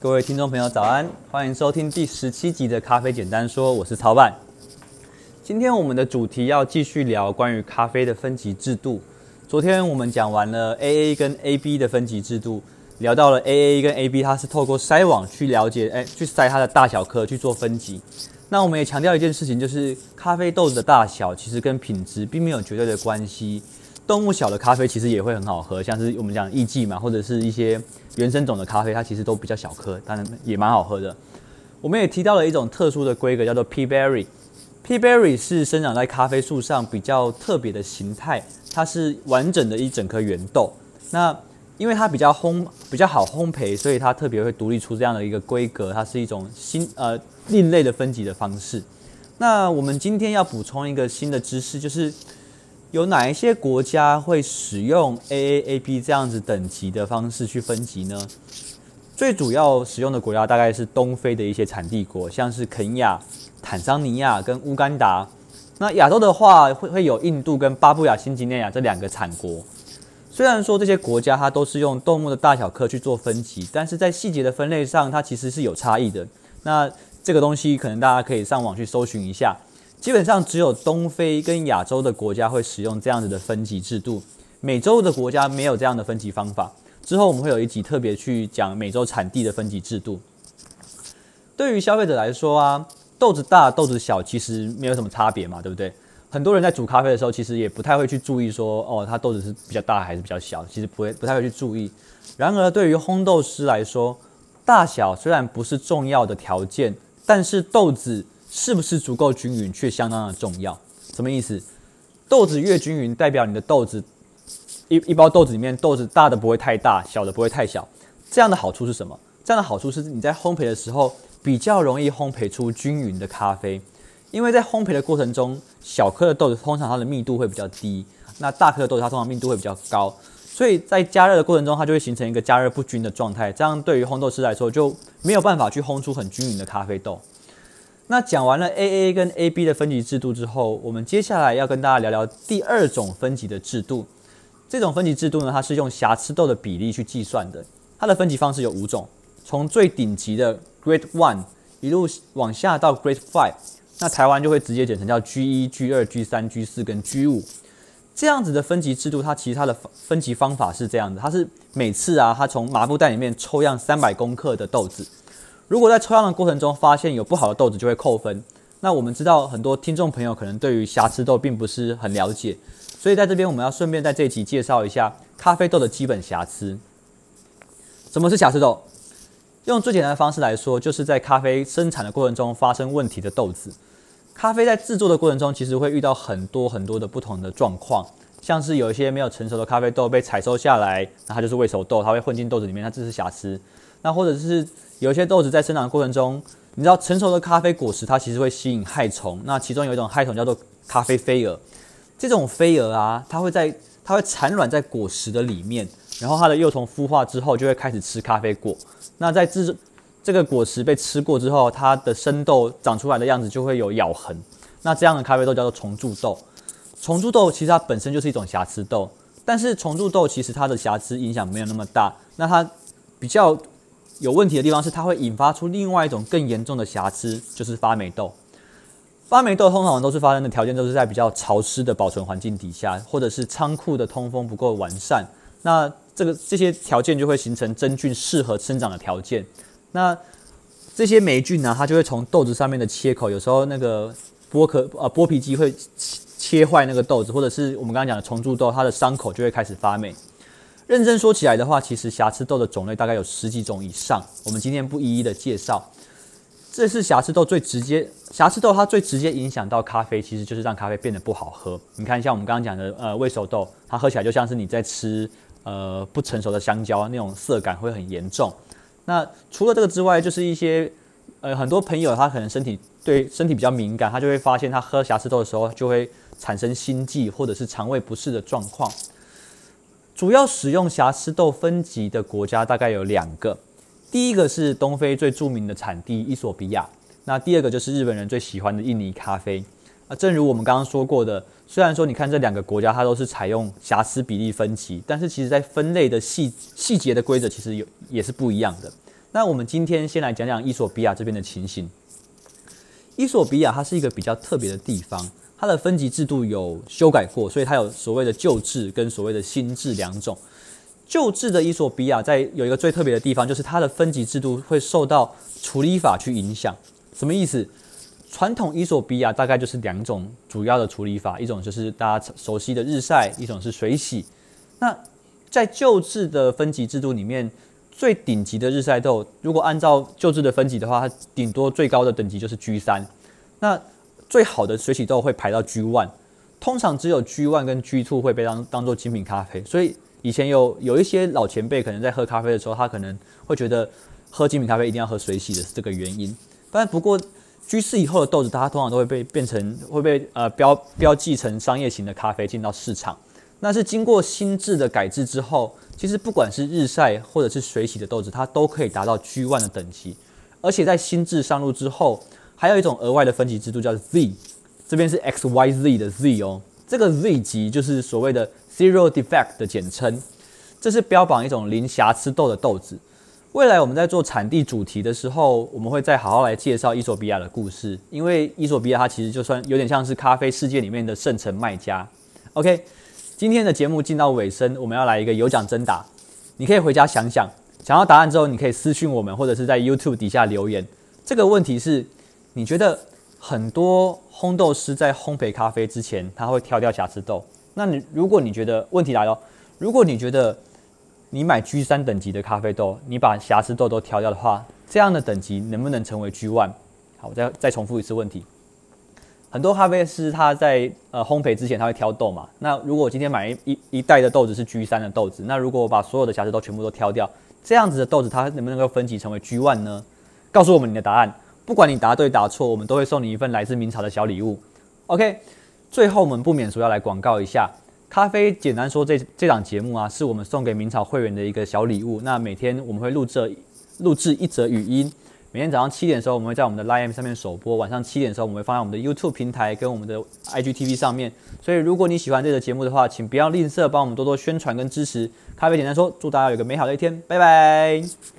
各位听众朋友，早安！欢迎收听第十七集的《咖啡简单说》，我是曹板。今天我们的主题要继续聊关于咖啡的分级制度。昨天我们讲完了 AA 跟 AB 的分级制度，聊到了 AA 跟 AB，它是透过筛网去了解，哎，去筛它的大小颗去做分级。那我们也强调一件事情，就是咖啡豆子的大小其实跟品质并没有绝对的关系。动物小的咖啡其实也会很好喝，像是我们讲艺妓嘛，或者是一些原生种的咖啡，它其实都比较小颗，当然也蛮好喝的。我们也提到了一种特殊的规格，叫做 P berry。P berry 是生长在咖啡树上比较特别的形态，它是完整的一整颗圆豆。那因为它比较烘比较好烘焙，所以它特别会独立出这样的一个规格，它是一种新呃另类的分级的方式。那我们今天要补充一个新的知识，就是。有哪一些国家会使用 AAAB 这样子等级的方式去分级呢？最主要使用的国家大概是东非的一些产地国，像是肯亚、坦桑尼亚跟乌干达。那亚洲的话，会会有印度跟巴布亚新几内亚这两个产国。虽然说这些国家它都是用动物的大小颗去做分级，但是在细节的分类上，它其实是有差异的。那这个东西可能大家可以上网去搜寻一下。基本上只有东非跟亚洲的国家会使用这样子的分级制度，美洲的国家没有这样的分级方法。之后我们会有一集特别去讲美洲产地的分级制度。对于消费者来说啊，豆子大豆子小其实没有什么差别嘛，对不对？很多人在煮咖啡的时候，其实也不太会去注意说，哦，它豆子是比较大还是比较小，其实不会不太会去注意。然而对于烘豆师来说，大小虽然不是重要的条件，但是豆子。是不是足够均匀却相当的重要？什么意思？豆子越均匀，代表你的豆子一一包豆子里面豆子大的不会太大，小的不会太小。这样的好处是什么？这样的好处是你在烘焙的时候比较容易烘焙出均匀的咖啡，因为在烘焙的过程中，小颗的豆子通常它的密度会比较低，那大颗的豆子它通常密度会比较高，所以在加热的过程中它就会形成一个加热不均的状态，这样对于烘豆师来说就没有办法去烘出很均匀的咖啡豆。那讲完了 AA 跟 AB 的分级制度之后，我们接下来要跟大家聊聊第二种分级的制度。这种分级制度呢，它是用瑕疵豆的比例去计算的。它的分级方式有五种，从最顶级的 Grade One 一路往下到 Grade Five，那台湾就会直接简称叫 G 一、G 二、G 三、G 四跟 G 五。这样子的分级制度，它其实它的分级方法是这样的：它是每次啊，它从麻布袋里面抽样三百公克的豆子。如果在抽样的过程中发现有不好的豆子，就会扣分。那我们知道很多听众朋友可能对于瑕疵豆并不是很了解，所以在这边我们要顺便在这一集介绍一下咖啡豆的基本瑕疵。什么是瑕疵豆？用最简单的方式来说，就是在咖啡生产的过程中发生问题的豆子。咖啡在制作的过程中，其实会遇到很多很多的不同的状况，像是有一些没有成熟的咖啡豆被采收下来，那它就是未熟豆，它会混进豆子里面，它这是瑕疵。那或者是有一些豆子在生长的过程中，你知道成熟的咖啡果实它其实会吸引害虫，那其中有一种害虫叫做咖啡飞蛾，这种飞蛾啊，它会在它会产卵在果实的里面，然后它的幼虫孵化之后就会开始吃咖啡果。那在制这个果实被吃过之后，它的生豆长出来的样子就会有咬痕，那这样的咖啡豆叫做虫蛀豆。虫蛀豆其实它本身就是一种瑕疵豆，但是虫蛀豆其实它的瑕疵影响没有那么大，那它比较。有问题的地方是，它会引发出另外一种更严重的瑕疵，就是发霉豆。发霉豆通常都是发生的条件都是在比较潮湿的保存环境底下，或者是仓库的通风不够完善。那这个这些条件就会形成真菌适合生长的条件。那这些霉菌呢，它就会从豆子上面的切口，有时候那个剥壳呃剥皮机会切坏那个豆子，或者是我们刚刚讲的虫蛀豆，它的伤口就会开始发霉。认真说起来的话，其实瑕疵豆的种类大概有十几种以上，我们今天不一一的介绍。这是瑕疵豆最直接，瑕疵豆它最直接影响到咖啡，其实就是让咖啡变得不好喝。你看，像我们刚刚讲的，呃，未熟豆，它喝起来就像是你在吃呃不成熟的香蕉，那种涩感会很严重。那除了这个之外，就是一些呃很多朋友他可能身体对身体比较敏感，他就会发现他喝瑕疵豆的时候就会产生心悸或者是肠胃不适的状况。主要使用瑕疵豆分级的国家大概有两个，第一个是东非最著名的产地伊索比亚，那第二个就是日本人最喜欢的印尼咖啡。啊，正如我们刚刚说过的，虽然说你看这两个国家它都是采用瑕疵比例分级，但是其实在分类的细细节的规则其实有也是不一样的。那我们今天先来讲讲伊索比亚这边的情形。伊索比亚它是一个比较特别的地方，它的分级制度有修改过，所以它有所谓的旧制跟所谓的新制两种。旧制的伊索比亚在有一个最特别的地方，就是它的分级制度会受到处理法去影响。什么意思？传统伊索比亚大概就是两种主要的处理法，一种就是大家熟悉的日晒，一种是水洗。那在旧制的分级制度里面，最顶级的日晒豆，如果按照旧制的分级的话，它顶多最高的等级就是 G 三。那最好的水洗豆会排到 G one，通常只有 G one 跟 G two 会被当当做精品咖啡。所以以前有有一些老前辈可能在喝咖啡的时候，他可能会觉得喝精品咖啡一定要喝水洗的是这个原因。但不过 G 四以后的豆子，它通常都会被变成会被呃标标记成商业型的咖啡进到市场。那是经过新制的改制之后，其实不管是日晒或者是水洗的豆子，它都可以达到 G One 的等级。而且在新制上路之后，还有一种额外的分级制度叫 Z，这边是 XYZ 的 Z 哦。这个 Z 级就是所谓的 Zero Defect 的简称，这是标榜一种零瑕疵豆的豆子。未来我们在做产地主题的时候，我们会再好好来介绍伊索比亚的故事，因为伊索比亚它其实就算有点像是咖啡世界里面的圣城卖家。OK。今天的节目进到尾声，我们要来一个有奖征答。你可以回家想想，想到答案之后，你可以私讯我们，或者是在 YouTube 底下留言。这个问题是：你觉得很多烘豆师在烘焙咖啡之前，他会挑掉瑕疵豆？那你如果你觉得问题来了，如果你觉得你买 G 三等级的咖啡豆，你把瑕疵豆都挑掉的话，这样的等级能不能成为 G one？好，我再再重复一次问题。很多咖啡师他在呃烘焙之前他会挑豆嘛，那如果我今天买一一一袋的豆子是 G 三的豆子，那如果我把所有的瑕疵豆全部都挑掉，这样子的豆子它能不能够分级成为 G one 呢？告诉我们你的答案，不管你答对答错，我们都会送你一份来自明朝的小礼物。OK，最后我们不免说要来广告一下，咖啡简单说这这档节目啊，是我们送给明朝会员的一个小礼物。那每天我们会录制录制一则语音。每天早上七点的时候，我们会在我们的 Line 上面首播；晚上七点的时候，我们会放在我们的 YouTube 平台跟我们的 IGTV 上面。所以，如果你喜欢这个节目的话，请不要吝啬帮我们多多宣传跟支持。咖啡简单说，祝大家有个美好的一天，拜拜。